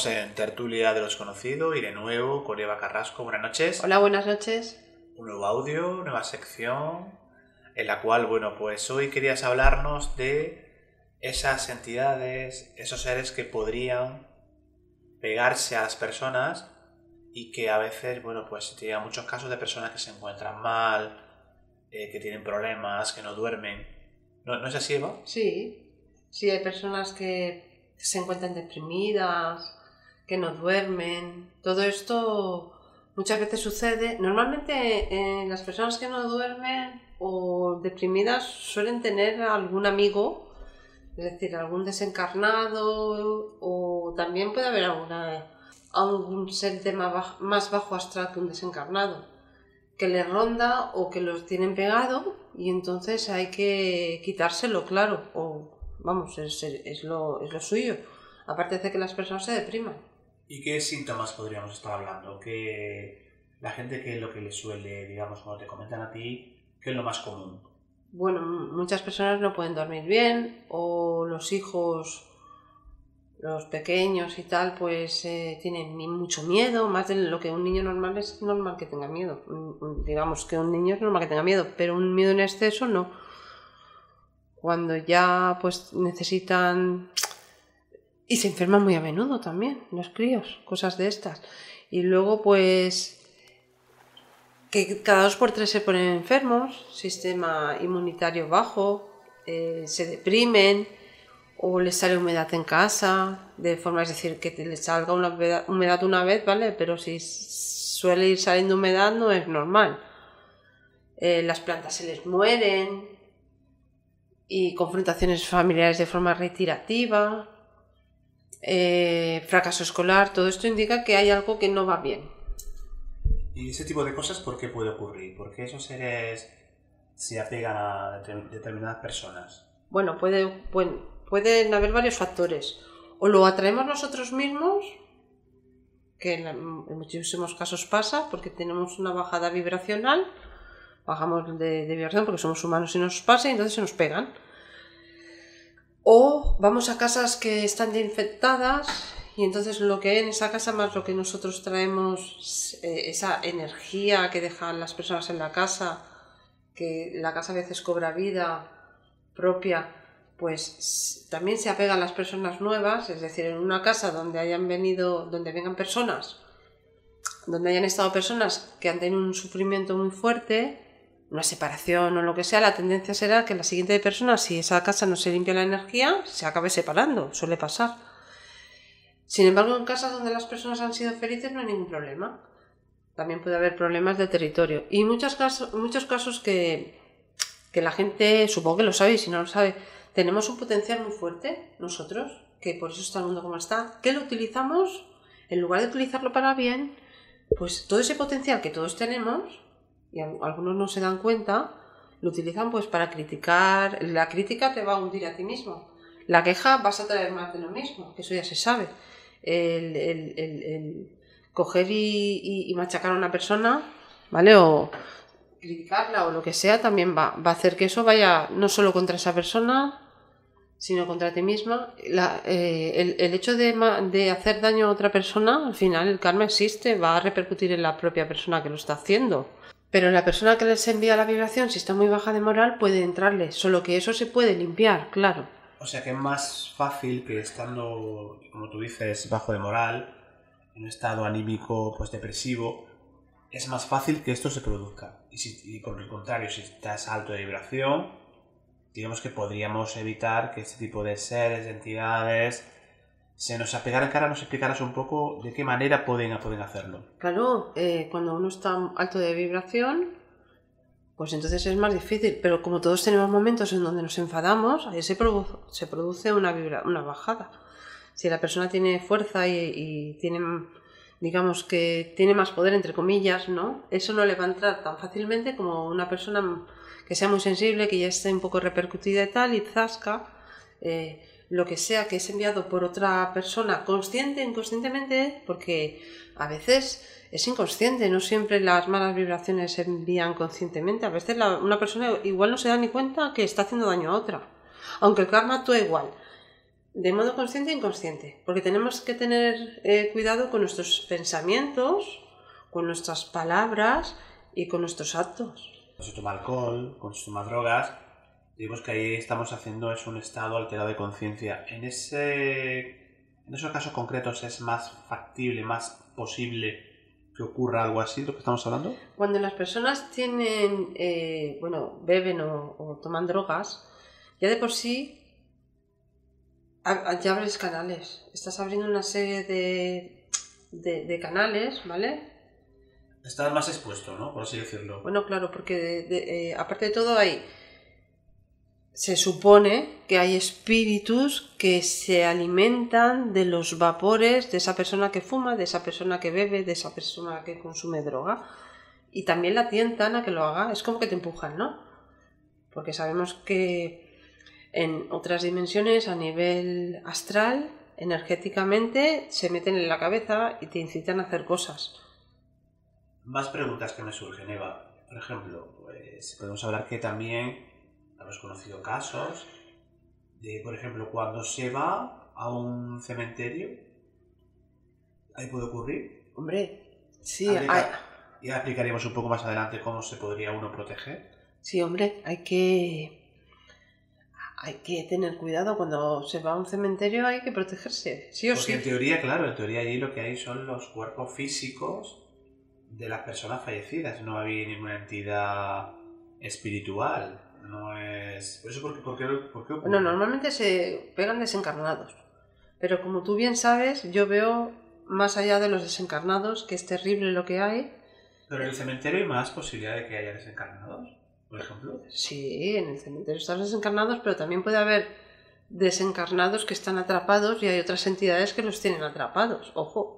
Estamos en Tertulia de los Conocidos y de nuevo con Eva Carrasco. Buenas noches. Hola, buenas noches. Un nuevo audio, nueva sección, en la cual, bueno, pues hoy querías hablarnos de esas entidades, esos seres que podrían pegarse a las personas y que a veces, bueno, pues tienen muchos casos de personas que se encuentran mal, eh, que tienen problemas, que no duermen. ¿No, ¿No es así, Eva? Sí, sí, hay personas que se encuentran deprimidas, que no duermen. Todo esto muchas veces sucede. Normalmente eh, las personas que no duermen o deprimidas suelen tener algún amigo, es decir, algún desencarnado o también puede haber alguna, algún ser de más bajo astral que un desencarnado que le ronda o que los tienen pegado y entonces hay que quitárselo, claro, o vamos, es, es, lo, es lo suyo. Aparte de que las personas se depriman. ¿Y qué síntomas podríamos estar hablando? Que la gente, ¿qué es lo que le suele, digamos, cuando te comentan a ti, qué es lo más común? Bueno, muchas personas no pueden dormir bien o los hijos, los pequeños y tal, pues eh, tienen mucho miedo, más de lo que un niño normal es normal que tenga miedo. Digamos que un niño es normal que tenga miedo, pero un miedo en exceso no cuando ya pues necesitan y se enferman muy a menudo también los críos, cosas de estas. Y luego pues que cada dos por tres se ponen enfermos, sistema inmunitario bajo, eh, se deprimen o les sale humedad en casa, de forma es decir que les salga una humedad una vez, ¿vale? Pero si suele ir saliendo humedad no es normal. Eh, las plantas se les mueren, y confrontaciones familiares de forma retirativa, eh, fracaso escolar, todo esto indica que hay algo que no va bien. ¿Y ese tipo de cosas por qué puede ocurrir? ¿Por qué esos seres se apegan a determinadas personas? Bueno, puede, pueden haber varios factores. O lo atraemos nosotros mismos, que en, en muchísimos casos pasa, porque tenemos una bajada vibracional, bajamos de, vibración porque somos humanos y nos pasa y entonces se nos pegan. O vamos a casas que están infectadas y entonces lo que hay en esa casa más lo que nosotros traemos, eh, esa energía que dejan las personas en la casa, que la casa a veces cobra vida propia, pues también se apega a las personas nuevas, es decir, en una casa donde hayan venido, donde vengan personas, donde hayan estado personas que han tenido un sufrimiento muy fuerte, una separación o lo que sea, la tendencia será que la siguiente persona, si esa casa no se limpia la energía, se acabe separando, suele pasar. Sin embargo, en casas donde las personas han sido felices no hay ningún problema. También puede haber problemas de territorio. Y muchos casos, muchos casos que, que la gente, supongo que lo sabe y si no lo sabe, tenemos un potencial muy fuerte nosotros, que por eso está el mundo como está, que lo utilizamos, en lugar de utilizarlo para bien, pues todo ese potencial que todos tenemos, y algunos no se dan cuenta, lo utilizan pues para criticar. La crítica te va a hundir a ti mismo. La queja vas a traer más de lo mismo, que eso ya se sabe. El, el, el, coger y, machacar a una persona, ¿vale? O criticarla o lo que sea, también va, va a hacer que eso vaya no solo contra esa persona, sino contra ti misma. Eh, el, el, hecho de, de, hacer daño a otra persona, al final el karma existe, va a repercutir en la propia persona que lo está haciendo. Pero la persona que les envía la vibración, si está muy baja de moral, puede entrarle, solo que eso se puede limpiar, claro. O sea que es más fácil que estando, como tú dices, bajo de moral, en un estado anímico pues depresivo, es más fácil que esto se produzca. Y, por el contrario, si estás alto de vibración, digamos que podríamos evitar que este tipo de seres, de entidades, se nos apegara cara, nos explicaras un poco de qué manera pueden, pueden hacerlo. Claro, eh, cuando uno está alto de vibración, pues entonces es más difícil. Pero como todos tenemos momentos en donde nos enfadamos, ahí se, se produce una, una bajada. Si la persona tiene fuerza y, y tiene, digamos que tiene más poder, entre comillas, ¿no? Eso no le va a entrar tan fácilmente como una persona que sea muy sensible, que ya esté un poco repercutida y tal, y zasca, eh, lo que sea que es enviado por otra persona, consciente, inconscientemente, porque a veces es inconsciente, no siempre las malas vibraciones se envían conscientemente, a veces una persona igual no se da ni cuenta que está haciendo daño a otra, aunque el karma actúa igual, de modo consciente e inconsciente, porque tenemos que tener eh, cuidado con nuestros pensamientos, con nuestras palabras y con nuestros actos. Cuando se toma alcohol, cuando se drogas, digamos que ahí estamos haciendo es un estado alterado de conciencia. En ese en esos casos concretos es más factible, más posible que ocurra algo así, lo que estamos hablando. Cuando las personas tienen, eh, bueno, beben o, o toman drogas, ya de por sí ya abres canales. Estás abriendo una serie de, de, de canales, ¿vale? Estás más expuesto, ¿no? Por así decirlo. Bueno, claro, porque de- de- eh, aparte de todo hay... Se supone que hay espíritus que se alimentan de los vapores de esa persona que fuma, de esa persona que bebe, de esa persona que consume droga. Y también la tientan a que lo haga. Es como que te empujan, ¿no? Porque sabemos que en otras dimensiones, a nivel astral, energéticamente, se meten en la cabeza y te incitan a hacer cosas. Más preguntas que me surgen, Eva. Por ejemplo, pues podemos hablar que también hemos conocido casos de, por ejemplo, cuando se va a un cementerio, ahí puede ocurrir. Hombre, sí, hay, Ya explicaríamos un poco más adelante cómo se podría uno proteger. sí, hombre, hay que hay que tener cuidado cuando se va a un cementerio, hay que protegerse, sí o Porque en sí. teoría, claro, en teoría allí lo que hay son los cuerpos físicos de las personas fallecidas. No hay ninguna entidad espiritual. No es... ¿Por eso por qué, por qué, por qué ocurre? Bueno, normalmente se pegan desencarnados, pero como tú bien sabes, yo veo más allá de los desencarnados, que es terrible lo que hay. Pero en el cementerio hay más posibilidad de que haya desencarnados, por ejemplo. Sí, en el cementerio están los desencarnados, pero también puede haber desencarnados que están atrapados y hay otras entidades que los tienen atrapados. Ojo,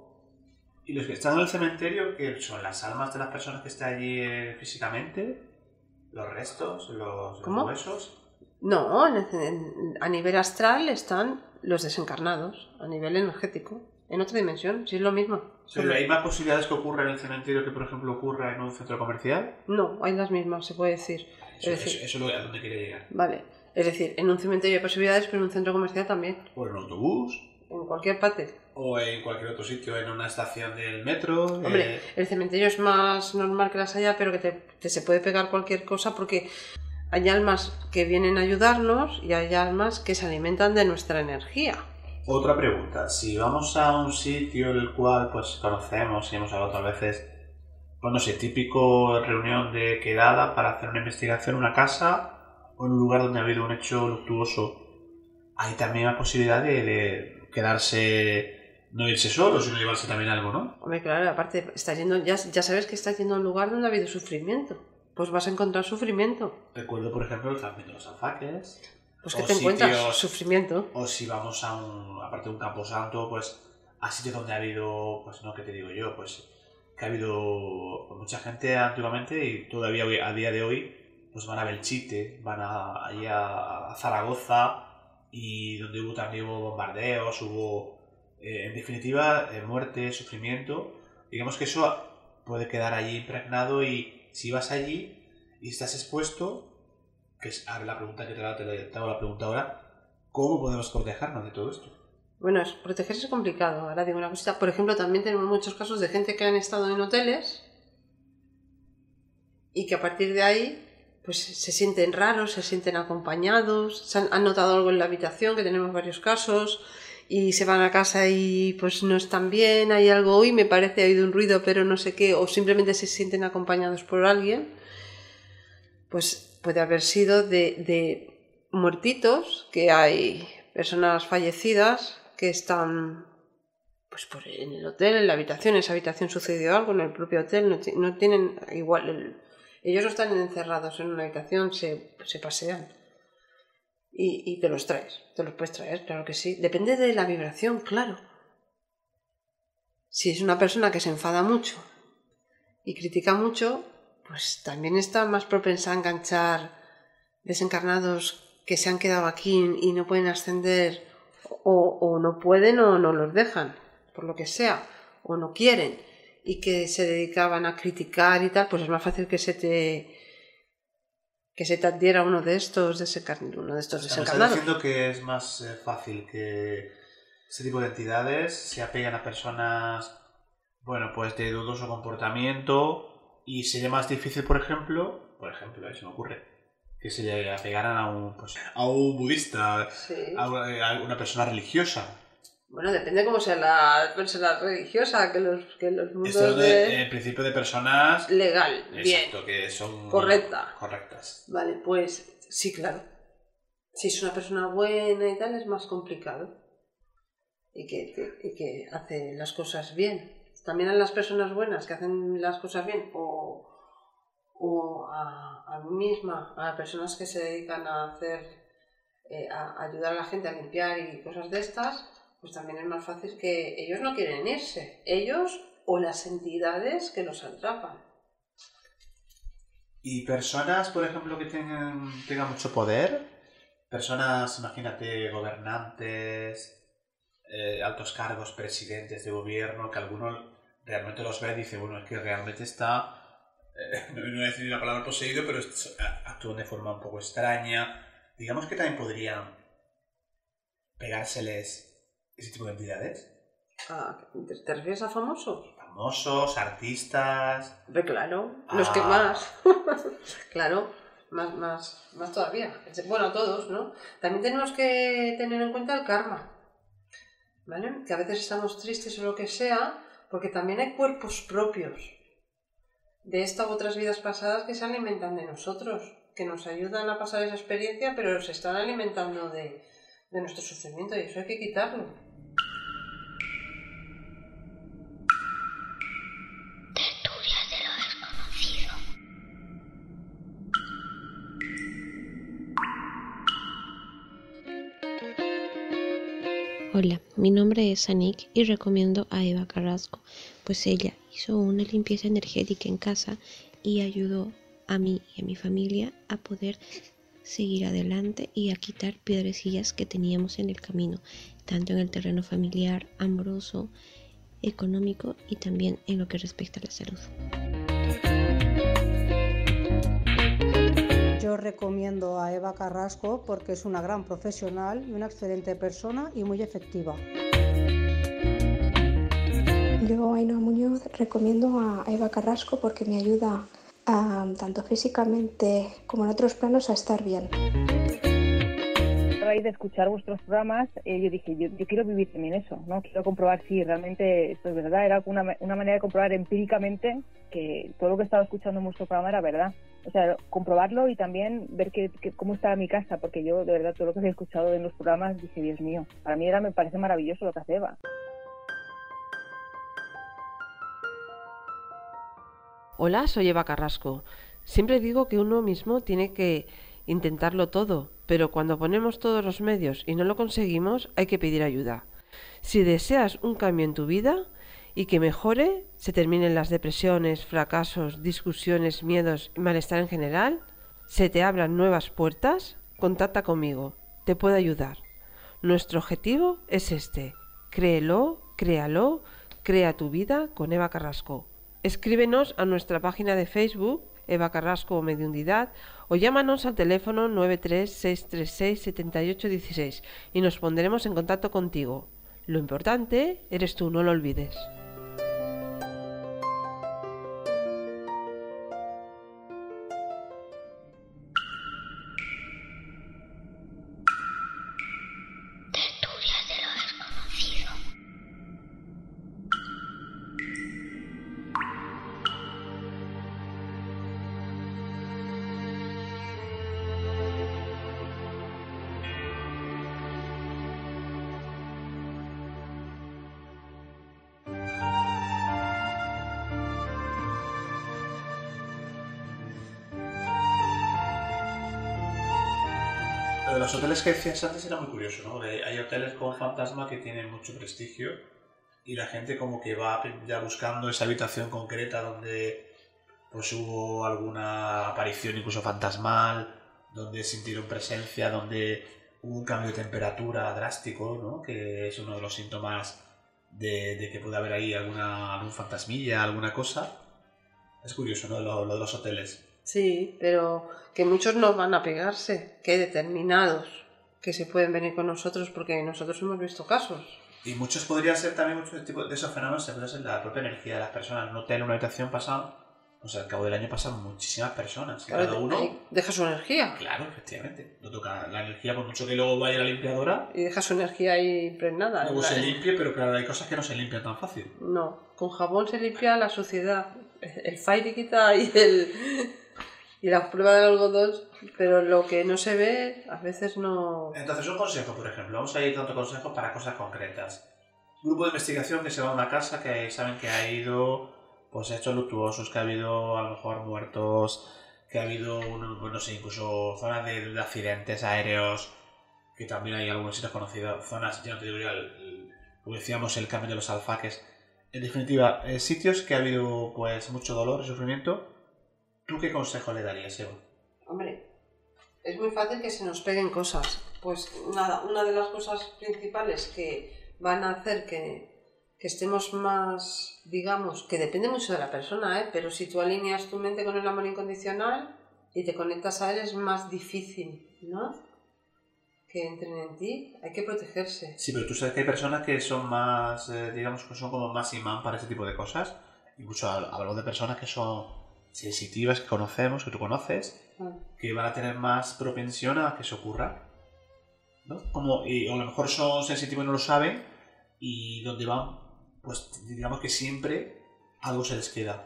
Y los que están en el cementerio, que son las almas de las personas que están allí eh, físicamente, los restos, los, huesos. No, en el- en- a nivel astral están los desencarnados, a nivel energético, en otra dimensión, si es lo mismo. Pero hay más posibilidades que ocurra en el cementerio que, por ejemplo, ocurra en un centro comercial. No, hay las mismas, se puede decir. Eso, Es decir- eso- eso a donde quiere llegar. Vale, es decir, en un cementerio hay posibilidades, pero en un centro comercial también, O en un autobús, en cualquier parte. o en cualquier otro sitio, en una estación del metro. Hombre, eh, el cementerio es más normal que las haya, pero que te, te se puede pegar cualquier cosa porque hay almas que vienen a ayudarnos y hay almas que se alimentan de nuestra energía. Otra pregunta. Si vamos a un sitio el cual pues conocemos y hemos hablado otras veces, pues no sé, típico reunión de quedada para hacer una investigación en una casa o en un lugar donde ha habido un hecho luctuoso, hay también la posibilidad de, de quedarse, no irse solo, sino llevarse también algo, ¿no? Hombre, claro, aparte, estás yendo, ya, ya sabes que estás yendo a un lugar donde ha habido sufrimiento. Pues vas a encontrar sufrimiento. Recuerdo, por ejemplo, el camping de los alfaques, Pues que te encuentras sufrimiento. o si vamos a un, aparte de un camposanto, pues a sitios donde ha habido, pues no, ¿qué te digo yo? Pues que ha habido mucha gente antiguamente y todavía hoy- a día de hoy, pues van a Belchite, van a, allí a, a Zaragoza y donde hubo también hubo bombardeos, hubo, eh, en definitiva, eh, muerte, sufrimiento. Digamos que eso puede quedar allí impregnado y si vas allí y estás expuesto, que es ahora la pregunta que te hago, te hago la pregunta ahora, ¿cómo podemos protegernos de todo esto? Bueno, protegerse es complicado. Ahora digo una cosita. Por ejemplo, también tenemos muchos casos de gente que han estado en hoteles y que a partir de ahí pues se sienten raros, se sienten acompañados, han, notado algo en la habitación, que tenemos varios casos, y se van a casa y pues no están bien, hay algo hoy, me parece, ha oído un ruido, pero no sé qué, o simplemente se sienten acompañados por alguien, pues puede haber sido de, de muertitos, que hay personas fallecidas que están pues por en el hotel, en la habitación, en esa habitación sucedió algo, en el propio hotel, no, no tienen igual, el- ellos no están encerrados en una habitación, se, se pasean. y, y te los traes. Te los puedes traer, claro que sí. Depende de la vibración, claro. Si es una persona que se enfada mucho y critica mucho, pues también está más propensa a enganchar desencarnados que se han quedado aquí y no pueden ascender o, o no pueden o no los dejan, por lo que sea, o no quieren y que se dedicaban a criticar y tal, pues es más fácil que se te que se te adhiera uno de estos desencarn- uno de estos desencarnados. diciendo que es más eh, fácil que ese tipo de entidades se apeguen a personas, bueno, pues de dudoso comportamiento y sería más difícil, por ejemplo, por ejemplo, eh, se me ocurre, que se le apegaran a un, pues, a un budista, Sí. a una, a una persona religiosa. Bueno, depende cómo sea la persona religiosa, que los, que los mundos Esto es de... en principio de personas legal, bien. exacto, que son Correcta. correctas. Vale, pues sí, claro. Si es una persona buena y tal, es más complicado. Y que, que- y que hace las cosas bien. También a las personas buenas que hacen las cosas bien, o, o a, a mí misma, a personas que se dedican a hacer, eh, a ayudar a la gente a limpiar y cosas de estas, pues también es más fácil que ellos no quieren irse. Ellos o las entidades que los atrapan. Y personas, por ejemplo, que tengan, tengan mucho poder, personas, imagínate, gobernantes, eh, altos cargos, presidentes de gobierno, que alguno realmente los ve y dice, bueno, es que realmente está, eh, no voy a decir la palabra poseído, pero actúan de forma un poco extraña. Digamos que también podrían pegárseles ese tipo de entidades. Ah, ¿te- ¿Te refieres a famosos? Famosos, artistas. Claro, los que Ah. más. claro, más, más, más todavía. Bueno, a todos, ¿no? También tenemos que tener en cuenta el karma. ¿Vale? Que a veces estamos tristes o lo que sea, porque también hay cuerpos propios de esta u otras vidas pasadas que se alimentan de nosotros, que nos ayudan a pasar esa experiencia, pero se están alimentando de, de nuestro sufrimiento y eso hay que quitarlo. Hola, mi nombre es Anik y recomiendo a Eva Carrasco, pues ella hizo una limpieza energética en casa y ayudó a mí y a mi familia a poder seguir adelante y a quitar piedrecillas que teníamos en el camino, tanto en el terreno familiar, amoroso, económico y también en lo que respecta a la salud. Yo recomiendo a Eva Carrasco porque es una gran profesional y una excelente persona y muy efectiva. Yo, Ainhoa Muñoz, recomiendo a Eva Carrasco porque me ayuda a, tanto físicamente como en otros planos a estar bien. A raíz de escuchar vuestros programas, eh, yo dije, yo, yo quiero vivir también eso, ¿no? Quiero comprobar si realmente esto es verdad. Era una, una manera de comprobar empíricamente que todo lo que estaba escuchando en vuestro programa era verdad. O sea, comprobarlo y también ver que, que- cómo estaba mi casa, porque yo, de verdad, todo lo que había escuchado en los programas, dije, Dios mío, para mí era, me parece maravilloso lo que hace Eva. Hola, soy Eva Carrasco. Siempre digo que uno mismo tiene que intentarlo todo, pero cuando ponemos todos los medios y no lo conseguimos, hay que pedir ayuda. Si deseas un cambio en tu vida y que mejore, se terminen las depresiones, fracasos, discusiones, miedos y malestar en general, se te abran nuevas puertas, contacta conmigo, te puedo ayudar. Nuestro objetivo es este, créelo, créalo, crea tu vida con Eva Carrasco. Escríbenos a nuestra página de Facebook, Eva Carrasco o Mediundidad, o llámanos al teléfono 936367816 y nos pondremos en contacto contigo. Lo importante eres tú, no lo olvides. Los hoteles que decías antes era muy curioso, ¿no? Hay hoteles con fantasma que tienen mucho prestigio y la gente como que va ya buscando esa habitación concreta donde pues hubo alguna aparición incluso fantasmal, donde sintieron presencia, donde hubo un cambio de temperatura drástico, ¿no? Que es uno de los síntomas de, de que puede haber ahí alguna algún fantasmilla, alguna cosa. Es curioso, ¿no? Lo, lo de los hoteles. Sí, pero que muchos no van a pegarse, que hay determinados que se pueden venir con nosotros porque nosotros hemos visto casos. Y muchos podrían ser también muchos tipos de esos fenómenos, se puede ser la propia energía de las personas. Un hotel, una habitación pasan, o sea, al cabo del año pasan muchísimas personas. Claro, cada uno, deja su energía claro, efectivamente, no toca la energía, por mucho que luego vaya la limpiadora, y deja su energía ahí impregnada. luego se limpie, pero claro, hay cosas que no se limpian tan fácil. No, con jabón se limpia la suciedad. El fire quita y el y la prueba del algodón, pero lo que no se ve a veces no. Entonces, un consejo, por ejemplo, vamos a ir dando consejos para cosas concretas. Grupo de investigación que se va a una casa que saben que ha ido pues hechos luctuosos, que ha habido a lo mejor muertos, que ha habido, un- bueno, no sé, incluso zonas de, de accidentes aéreos, que también hay algunos sitios conocidos, zonas, ya no te digo como decíamos, el cambio de los alfaques. En definitiva, eh, sitios que ha habido pues mucho dolor y sufrimiento. ¿Tú qué consejo le darías, Eva? Hombre, es muy fácil que se nos peguen cosas. Pues nada, una de las cosas principales que van a hacer que, que estemos más, digamos, que depende mucho de la persona, ¿eh? pero si tú alineas tu mente con el amor incondicional y te conectas a él es más difícil, ¿no? Que entren en ti, hay que protegerse. Sí, pero tú sabes que hay personas que son más, eh, digamos, que son como más imán para ese tipo de cosas. Incluso hab- hablamos de personas que son sensitivas, que conocemos, que tú conoces, que van a tener más propensión a que se ocurra. ¿No? Como, y, o a lo mejor son sensitivos y no lo saben, y donde van, pues digamos que siempre algo se les queda.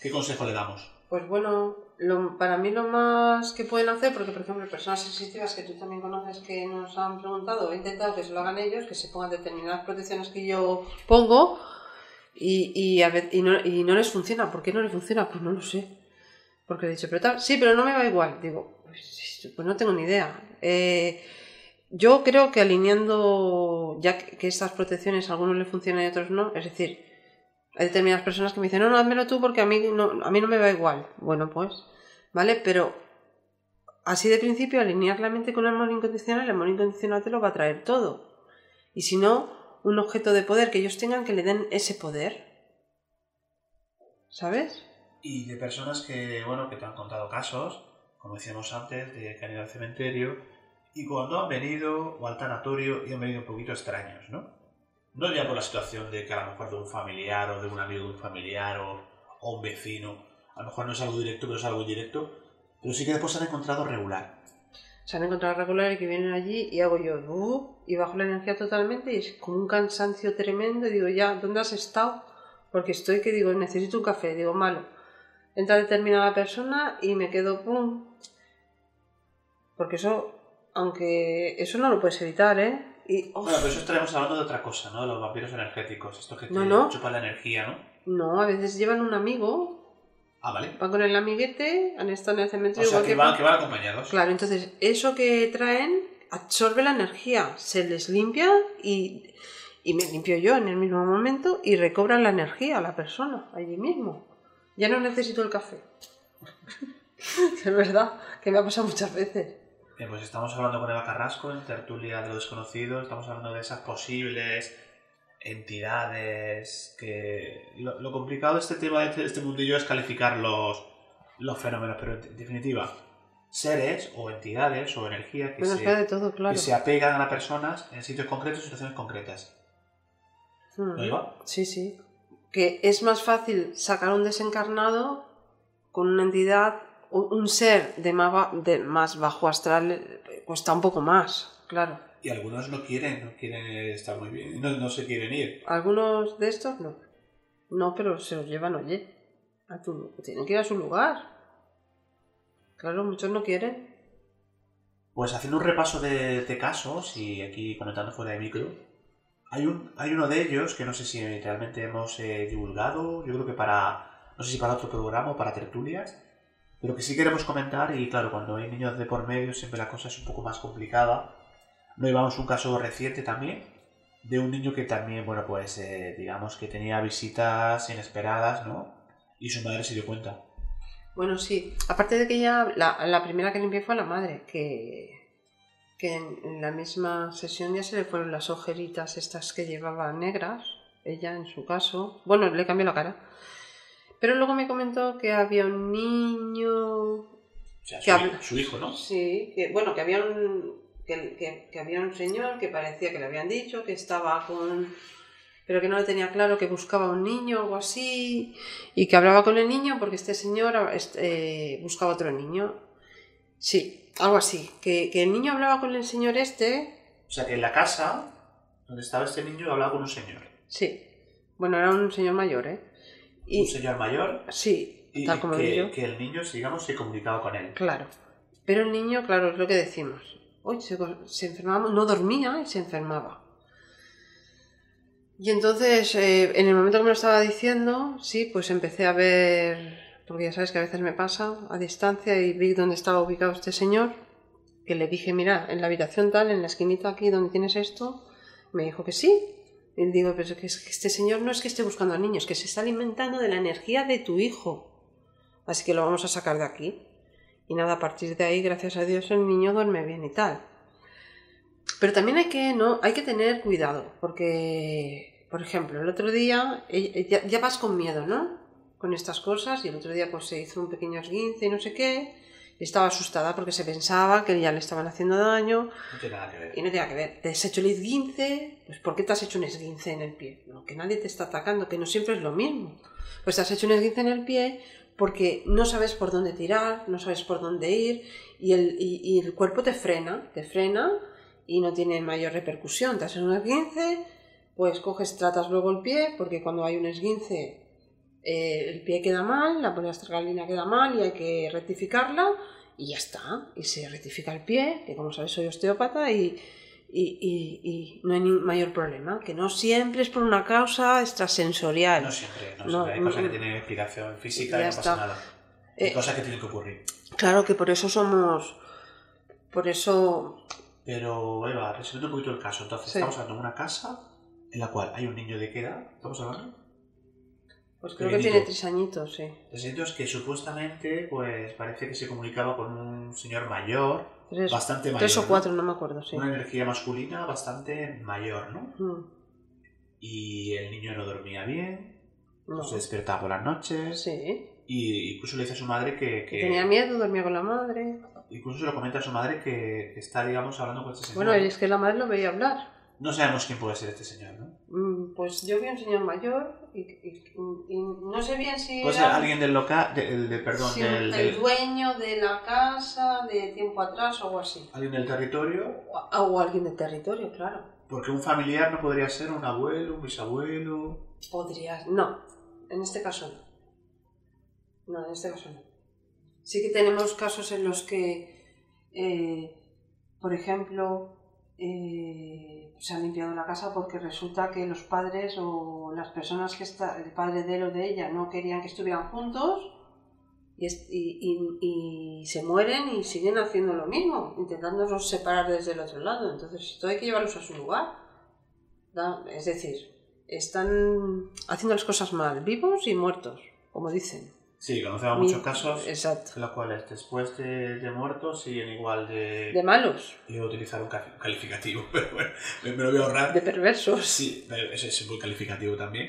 ¿Qué consejo le damos? Pues bueno, lo- para mí lo más que pueden hacer, porque por ejemplo personas sensitivas que tú también conoces que nos han preguntado, he intentado que se lo hagan ellos, que se pongan determinadas protecciones que yo pongo y, y, a ve- y no, y no les funciona. ¿Por qué no les funciona? Pues no lo sé. Porque le he dicho, pero tal, sí, pero no me va igual. Digo, pues, pues no tengo ni idea. Eh, yo creo que alineando, ya que, estas protecciones a algunos les funcionan y a otros no, es decir, hay determinadas personas que me dicen, no, no, házmelo tú porque a mí no, a mí no me va igual. Bueno, pues, ¿vale? Pero así de principio, alinear la mente con el amor incondicional, el amor incondicional te lo va a traer todo. Y si no, un objeto de poder que ellos tengan que le den ese poder. ¿Sabes? Y de personas que, bueno, que te han contado casos, como decíamos antes, de que han ido al cementerio y cuando han venido o al tanatorio y han venido un poquito extraños, ¿no? No ya por la situación de que a lo mejor de un familiar o de un amigo de un familiar o, o un vecino, a lo mejor no es algo directo, pero es algo indirecto, pero sí que después se han encontrado regular. Se han encontrado regulares que vienen allí y hago yo, "Uh", y bajo la energía totalmente y es como un cansancio tremendo y digo, ya, ¿dónde has estado? Porque estoy que digo, necesito un café, digo, malo. Entra determinada persona y me quedo, pum. Porque eso, aunque eso no lo puedes evitar, ¿eh? Y, uf, Bueno, pero eso estaremos hablando de otra cosa, ¿no? De los vampiros energéticos, estos que te No, no. la energía, ¿no? no, a veces llevan un amigo, Ah, vale. van con el amiguete, han estado en el O cementerio. sea, igual que van, que van acompañados. Claro, entonces eso que traen absorbe la energía, se les limpia y, y me limpio yo en el mismo momento y recobran la energía a la persona allí mismo. Ya no necesito el café. es verdad, que me ha pasado muchas veces. Bien, pues estamos hablando con Eva Carrasco en Tertulia de lo Desconocido, estamos hablando de esas posibles entidades que... Lo, lo complicado de este tema, de este, este mundillo, es calificar los, los fenómenos, pero en definitiva, seres o entidades o energías que, se, espera de todo, claro. que se apegan a personas en sitios concretos, situaciones concretas. Mm. ¿No, Eva? Sí, sí. Que es más fácil sacar un desencarnado con una entidad, un, ser de más, de más bajo astral, eh, cuesta un poco más, claro. Y algunos no quieren, no quieren estar muy bien, no, no se quieren ir. Algunos de estos no. No, pero se los llevan, oye. A tu, tienen que ir a su lugar. Claro, muchos no quieren. Pues haciendo un repaso de, de casos y aquí comentando fuera de micro, hay, un, hay uno de ellos que no sé si realmente hemos eh, divulgado, yo creo que para, no sé si para otro programa o para tertulias, Pero que sí queremos comentar, y claro, cuando hay niños de por medio siempre la cosa es un poco más complicada. No llevamos un caso reciente también de un niño que también, bueno, pues eh, digamos que tenía visitas inesperadas, ¿no? Y su madre se dio cuenta. Bueno, sí. Aparte de que ya la, la primera que limpié fue a la madre, que, que en, en la misma sesión ya se le fueron las ojeritas estas que llevaba negras, ella en su caso. Bueno, le cambió la cara. Pero luego me comentó que había un niño O sea, su, hijo, ¿no? Sí, que bueno, que había un que, que- que había un señor que parecía que le habían dicho que estaba con pero que no le tenía claro que buscaba un niño o algo así y que hablaba con el niño porque este señor este, eh, buscaba otro niño. Sí, algo así, que, que el niño hablaba con el señor este, O sea, que en la casa donde estaba este niño hablaba con un señor. sí. Bueno, era un señor mayor, ¿eh? Y Un señor mayor sí, y tal como que, digo que el niño, digamos, se comunicaba con él. Claro. Pero el niño, claro, es lo que decimos. Hoy se, enfermaba, no dormía y se enfermaba. Y entonces, eh, en el momento que me lo estaba diciendo, sí, pues empecé a ver, porque ya sabes que a veces me pasa, a distancia y vi dónde estaba ubicado este señor, que le dije, mira, en la habitación tal, en la esquinita aquí donde tienes esto, me dijo que sí. Y digo, pero que este señor no es que esté buscando a niños, que se está alimentando de la energía de tu hijo. Así que lo vamos a sacar de aquí. Y nada, a partir de ahí, gracias a Dios, el niño duerme bien y tal. Pero también hay que, no, hay que tener cuidado, porque, por ejemplo, el otro día eh, ya, ya vas con miedo, ¿no? Con estas cosas, y el otro día pues se hizo un pequeño esguince y no sé qué, y estaba asustada porque se pensaba que ya le estaban haciendo daño, No tiene nada que ver. y no tenía que ver. Te has hecho el esguince, pues ¿por qué te has hecho un esguince en el pie? No, que nadie te está atacando, que no siempre es lo mismo. Pues te has hecho un esguince en el pie porque no sabes por dónde tirar, no sabes por dónde ir, y el, y, el cuerpo te frena, te frena y no tiene mayor repercusión. Te haces un esguince, pues coges, tratas luego el pie, porque cuando hay un esguince eh, el pie queda mal, la poliastergalina queda mal y hay que rectificarla y ya está. Y se rectifica el pie, que como sabes soy osteópata y, y, y- y no hay ni mayor problema. Que no siempre es por una causa extrasensorial. No siempre, no, No, siempre. Hay cosas que tienen explicación física y no pasa nada. Hay Eh, cosas que tienen que ocurrir. Claro que por eso somos... Por eso... Pero, Eva, resumiendo un poquito el caso, entonces Sí. estamos hablando de una casa en la cual hay un niño de qué edad, ¿estamos hablando? Pues creo que tiene tres añitos, sí. Tres años que supuestamente, pues parece que se comunicaba con un señor mayor, Tres, bastante mayor. tres o cuatro, no me acuerdo, sí. Una energía masculina bastante mayor, ¿no? Mm, Y el niño no dormía bien, no. se despertaba por las noches, Sí. y incluso le dice a su madre que... que- Que tenía miedo, dormía con la madre. Incluso se lo comenta a su madre que, que está, digamos, hablando con este señor. Bueno, es que la madre lo veía hablar. No sabemos quién puede ser este señor, ¿no? Mm, Pues yo vi un señor mayor y, y- y no sé bien si Puede ser alguien del local, del, del- perdón, del, el del- dueño de la casa de tiempo atrás o algo así. alguien del territorio, O, o alguien del territorio, claro. porque un familiar no podría ser un abuelo, un bisabuelo... Podrías. No, en este caso no. No, en este caso no. Sí que tenemos casos en los que, eh, por ejemplo, eh, se ha limpiado la casa porque resulta que los padres o las personas que está, el padre de él o de ella no querían que estuvieran juntos y, se mueren y siguen haciendo lo mismo, intentándolos separar desde el otro lado. Entonces, esto hay que llevarlos a su lugar. Es decir, están haciendo las cosas mal, vivos y muertos, como dicen. Sí, conocemos muchos casos Exacto. en los cuales después de, de muertos siguen igual de... De malos, a utilizar un ca- calificativo, pero bueno, me, me lo voy a ahorrar. de perversos. Sí, ese es muy calificativo también.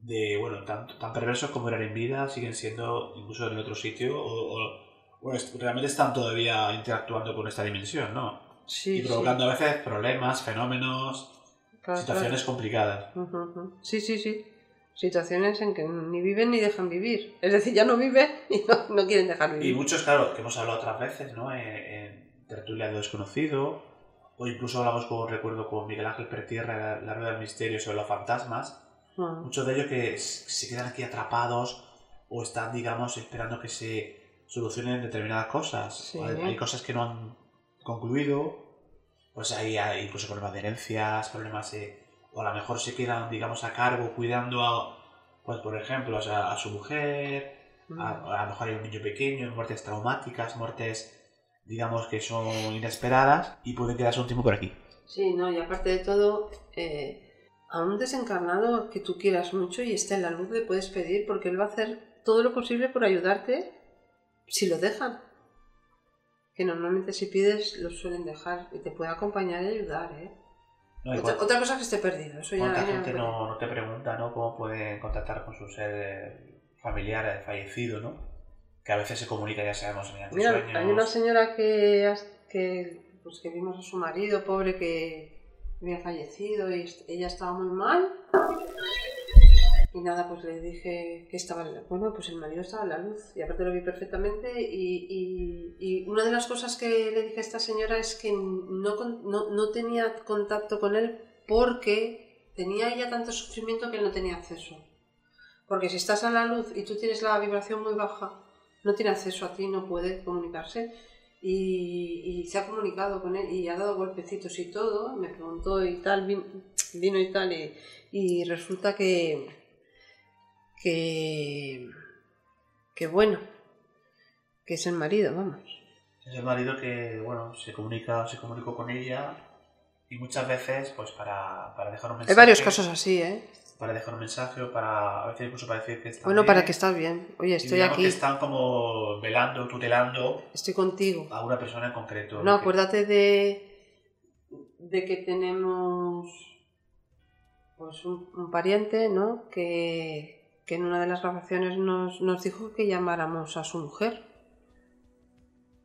De, bueno, tan, tan perversos como eran en vida, siguen siendo incluso en otro sitio, o, o- bueno, realmente están todavía interactuando con esta dimensión, ¿no? Sí, y provocando a veces problemas, fenómenos, sí. Claro, situaciones complicadas. claro. Ujú, ujú. Sí, sí, sí. Situaciones en que ni viven ni dejan vivir. Es decir, ya no viven y no, no quieren dejar Y vivir. muchos, claro, que hemos hablado otras veces, ¿no? En, en Tertulia de Desconocido, o incluso hablamos, con, recuerdo, con Miguel Ángel Pertierra, la, la Rueda del Misterio sobre los fantasmas. Mm. Muchos de ellos que se quedan aquí atrapados o están, digamos, esperando que se solucionen determinadas cosas. Sí. Hay, hay cosas que no han concluido, pues hay, hay incluso problemas de herencias, problemas de... O a lo mejor se quedan, digamos, a cargo cuidando a, pues por ejemplo, o sea, a su mujer, A, a lo mejor hay un niño pequeño, muertes traumáticas, muertes, digamos, que son inesperadas y puede quedarse un tiempo por aquí. Sí, no, y aparte de todo, eh, a un desencarnado que tú quieras mucho y esté en la luz le puedes pedir porque él va a hacer todo lo posible por ayudarte si lo dejan. Que normalmente si pides lo suelen dejar y te puede acompañar y ayudar, ¿eh? No, otra, cosa es que esté perdido, eso ya... ¿Cuánta ya- gente no, no te pregunta, ¿no? Cómo puede contactar con su ser eh, familiar eh, fallecido, ¿no? Que a veces se comunica, ya sabemos, mediante Mira, sueños. hay una señora que, has- que, pues que vimos a su marido, pobre, que había fallecido y ella estaba muy mal. Y nada, pues le dije que estaba, bueno, pues el marido estaba en la luz y aparte lo vi perfectamente y, y- una de las cosas que le dije a esta señora es que no, no, no tenía contacto con él porque tenía ella tanto sufrimiento que él no tenía acceso. Porque si estás a la luz y tú tienes la vibración muy baja, no tiene acceso a ti, no puede comunicarse. Y, se ha comunicado con él y ha dado golpecitos y todo. Me preguntó y tal, vin- vino y tal. Y resulta que, que. que bueno, que es el marido, vamos. Es el marido que, bueno, se comunica, se comunicó con ella y muchas veces, pues para, para dejar un Hay mensaje. varios casos así, ¿eh? Para dejar un mensaje o para, a veces incluso para decir que está Bueno, bien. para que estás bien. Oye, Y estoy digamos aquí, que están como velando, tutelando estoy contigo. a una persona en concreto. No, que- acuérdate de, de que tenemos pues un, un pariente, ¿no? Que, que en una de las grabaciones nos, nos dijo que llamáramos a su mujer.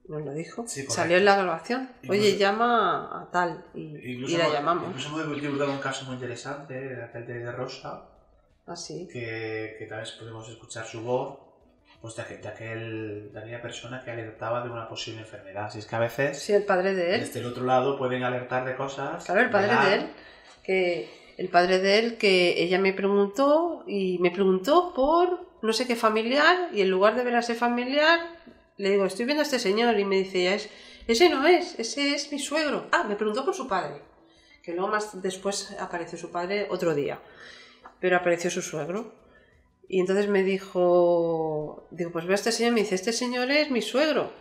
Nos lo dijo. Sí. Salió en la grabación. Oye, Incluso- llama a tal. Y, Incluso y la llamamos. Incluso hemos divulgado un caso muy interesante de aquel de de Rosa, Así. que, que tal vez podemos escuchar su voz, pues de, aquel, de, aquel- de aquella persona que alertaba de una posible enfermedad. Si es que a veces, Sí, el padre de él. desde el otro lado, pueden alertar de cosas. Claro, el padre velar. de él, que el padre de él, que ella me preguntó y me preguntó por no sé qué familiar y en lugar de ver a ese familiar, le digo, estoy viendo a este señor y me dice, es, ese no es, ese es mi suegro. Ah, me preguntó por su padre, que luego más después apareció su padre otro día, pero apareció su suegro. Y entonces me dijo, digo, pues ve a este señor me dice, este señor es mi suegro.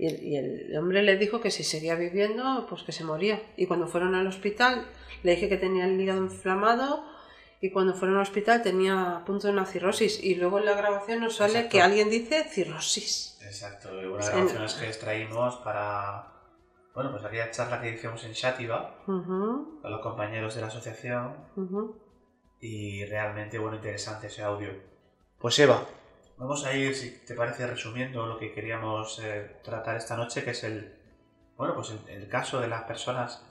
Y el, y el hombre le dijo que si seguía viviendo, pues que se moría. Y cuando fueron al hospital, le dije que tenía el hígado inflamado y cuando fueron al hospital tenía a punto de una cirrosis. Y luego en la grabación nos sale Exacto. que alguien dice cirrosis. Exacto, y una de las grabaciones que extraímos para, bueno, pues aquella charla que hicimos en Shativa Ujú, con los compañeros de la asociación ujú. y realmente, bueno, interesante ese audio. Pues Eva, vamos a ir, si te parece, resumiendo lo que queríamos eh, tratar esta noche, que es el, bueno, pues el, caso de las personas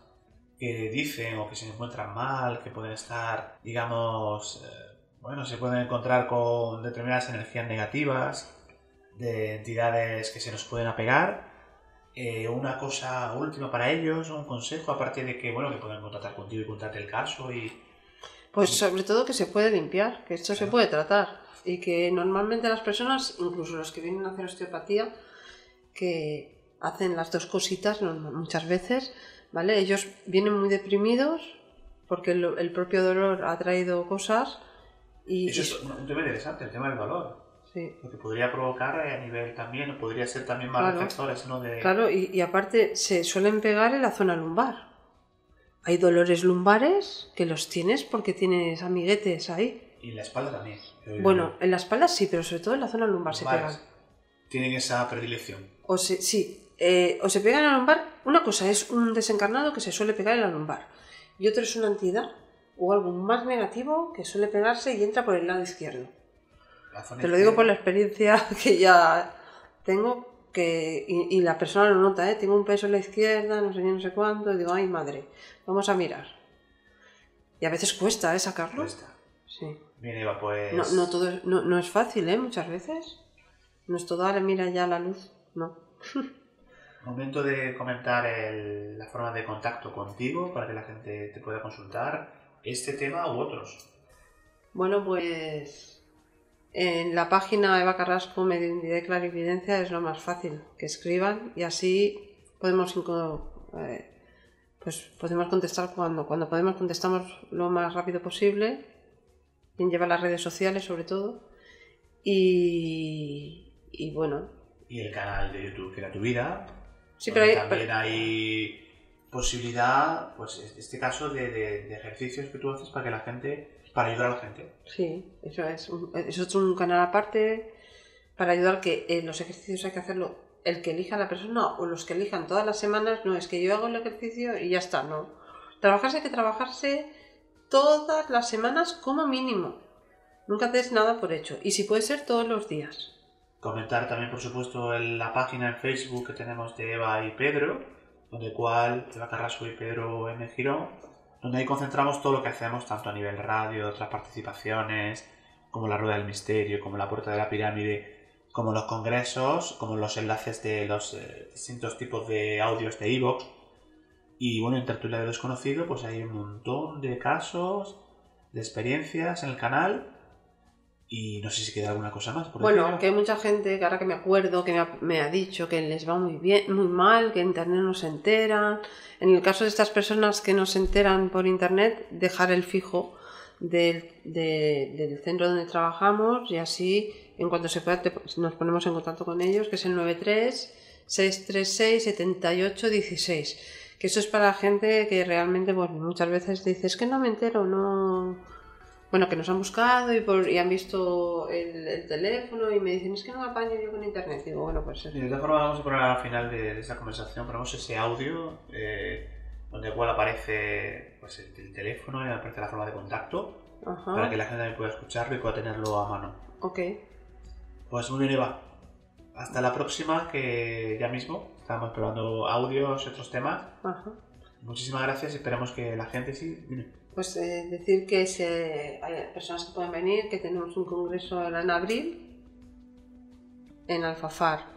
que dicen o que se encuentran mal, que pueden estar, digamos, eh, bueno, se pueden encontrar con determinadas energías negativas, de entidades que se nos pueden apegar. Eh, una cosa última para ellos, un consejo, aparte de que, bueno, que puedan contactar contigo y contarte el caso y, Pues sobre todo que se puede limpiar, que esto se puede tratar. Y que normalmente las personas, incluso los que vienen a hacer osteopatía, que hacen las dos cositas muchas veces, ¿vale? Ellos vienen muy deprimidos porque el, el propio dolor ha traído cosas y... Eso es un tema interesante, el tema del dolor. sí. Lo que podría provocar eh, a nivel también, podría ser también más Claro. reflectores, ¿no? De... Claro, y, y aparte se suelen pegar en la zona lumbar. Hay dolores lumbares que los tienes porque tienes amiguetes ahí. Y la espalda también. oído. Bueno, en la espalda sí, pero sobre todo en la zona lumbar se pegan. Tienen esa predilección. O se, sí, eh, o se pegan en la lumbar. Una cosa es un desencarnado que se suele pegar en la lumbar. Y otro es una entidad o algo más negativo que suele pegarse y entra por el lado izquierdo. La Te lo digo por la experiencia que ya tengo que, y, y la persona lo nota, ¿eh? tengo un peso en la izquierda, no sé ni no sé cuánto, y digo, ay madre, vamos a mirar. Y a veces cuesta, ¿eh? Sacarlo. Está. Sí. Bien, Eva, pues... No, no, todo es, no, no es fácil, ¿eh? Muchas veces. No es todo, mira ya la luz. No. Momento de comentar el- la forma de contacto contigo para que la gente te pueda consultar este tema u otros. Bueno, pues en la página Eva Carrasco Mediunidad y Clarividencia es lo más fácil que escriban y así podemos eh, pues podemos contestar cuando cuando podemos contestamos lo más rápido posible quien lleva las redes sociales sobre todo Y, y bueno, Y el canal de YouTube que era tu vida. sí, pero hay, también hay posibilidad, pues este caso, de, de- de ejercicios que tú haces para que la gente, para ayudar a la gente. Sí, eso es. un- Es otro un canal aparte para ayudar que eh, los ejercicios hay que hacerlo el que elija la persona o los que elijan todas las semanas. No es que yo hago el ejercicio y ya está, no. Trabajarse hay que trabajarse todas las semanas como mínimo. Nunca haces nada por hecho. Y si puede ser todos los días. Comentar también, por supuesto, en la página en Facebook que tenemos de Eva y Pedro, donde cual Eva Carrasco y Pedro M. Girón, donde ahí concentramos todo lo que hacemos, tanto a nivel radio, otras participaciones, como la Rueda del Misterio, como la Puerta de la Pirámide, como los congresos, como los enlaces de los eh, distintos tipos de audios de Evox. Y bueno, en Tertulia de Desconocido, pues hay un montón de casos, de experiencias en el canal. Y no sé si queda alguna cosa más. por Bueno, decir. que hay mucha gente que ahora que me acuerdo que me ha, me ha dicho que les va muy bien, muy mal, que internet no se enteran. En el caso de estas personas que no se enteran por internet, dejar el fijo del, de- del centro donde trabajamos y así en cuanto se pueda te- nos ponemos en contacto con ellos, que es el 93 636 7816. Que eso es para gente que realmente, pues muchas veces dices que no me entero, no. Bueno, que nos han buscado y, por, y han visto el, el teléfono y me dicen, es que no me apaño yo con internet. Digo, bueno, pues. Y de todas formas vamos a poner al final de, de esta conversación, ponemos ese audio eh, donde cual aparece pues, el, el teléfono y aparece la forma de contacto Ajá. para que la gente también pueda escucharlo y pueda tenerlo a mano. Ok. Pues muy bien, Eva. Hasta la próxima, que ya mismo estamos probando audios y otros temas. Ajá. Muchísimas gracias esperamos que la gente sí. Pues eh, decir que se, hay personas que pueden venir, que tenemos un congreso ahora en abril en Alfafar,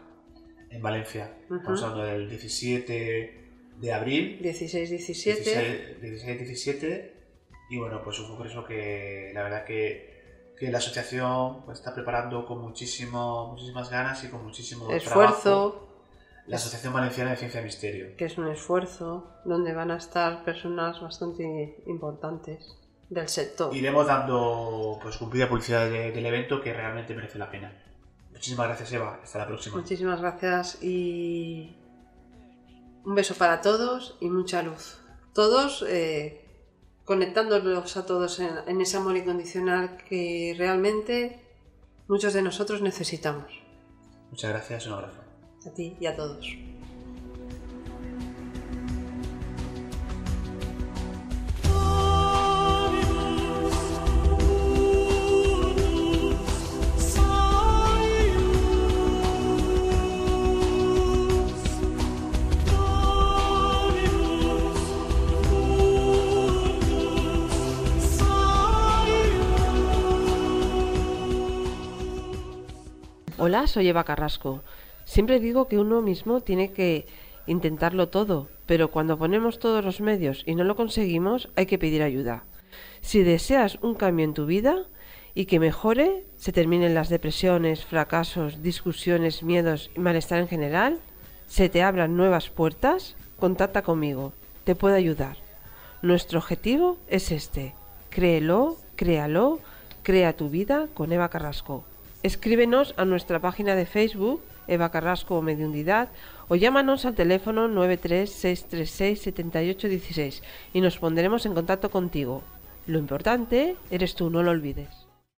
En Valencia. Ujú. Estamos hablando del 17 de abril. 16-17. 16-17 y bueno, pues un congreso que la verdad que, que la asociación pues, está preparando con muchísimo, muchísimas ganas y con muchísimo trabajo. La Asociación Valenciana de Ciencia y Misterio. que es un esfuerzo, donde van a estar personas bastante importantes del sector. Iremos dando pues cumplida publicidad de- del evento que realmente merece la pena. Muchísimas gracias Eva, hasta la próxima. Muchísimas gracias y un beso para todos y mucha luz. Todos eh, conectándolos a todos en, en ese amor incondicional que realmente muchos de nosotros necesitamos. Muchas gracias, un abrazo. A ti y a todos. Hola, soy Eva Carrasco. Siempre digo que uno mismo tiene que intentarlo todo, pero cuando ponemos todos los medios y no lo conseguimos, hay que pedir ayuda. Si deseas un cambio en tu vida y que mejore, se terminen las depresiones, fracasos, discusiones, miedos y malestar en general, se te abran nuevas puertas, contacta conmigo, te puedo ayudar. Nuestro objetivo es este, créelo, créalo, crea tu vida con Eva Carrasco. Escríbenos a nuestra página de Facebook, Eva Carrasco o Mediundidad, o llámanos al teléfono 936367816 y nos pondremos en contacto contigo. Lo importante eres tú, no lo olvides.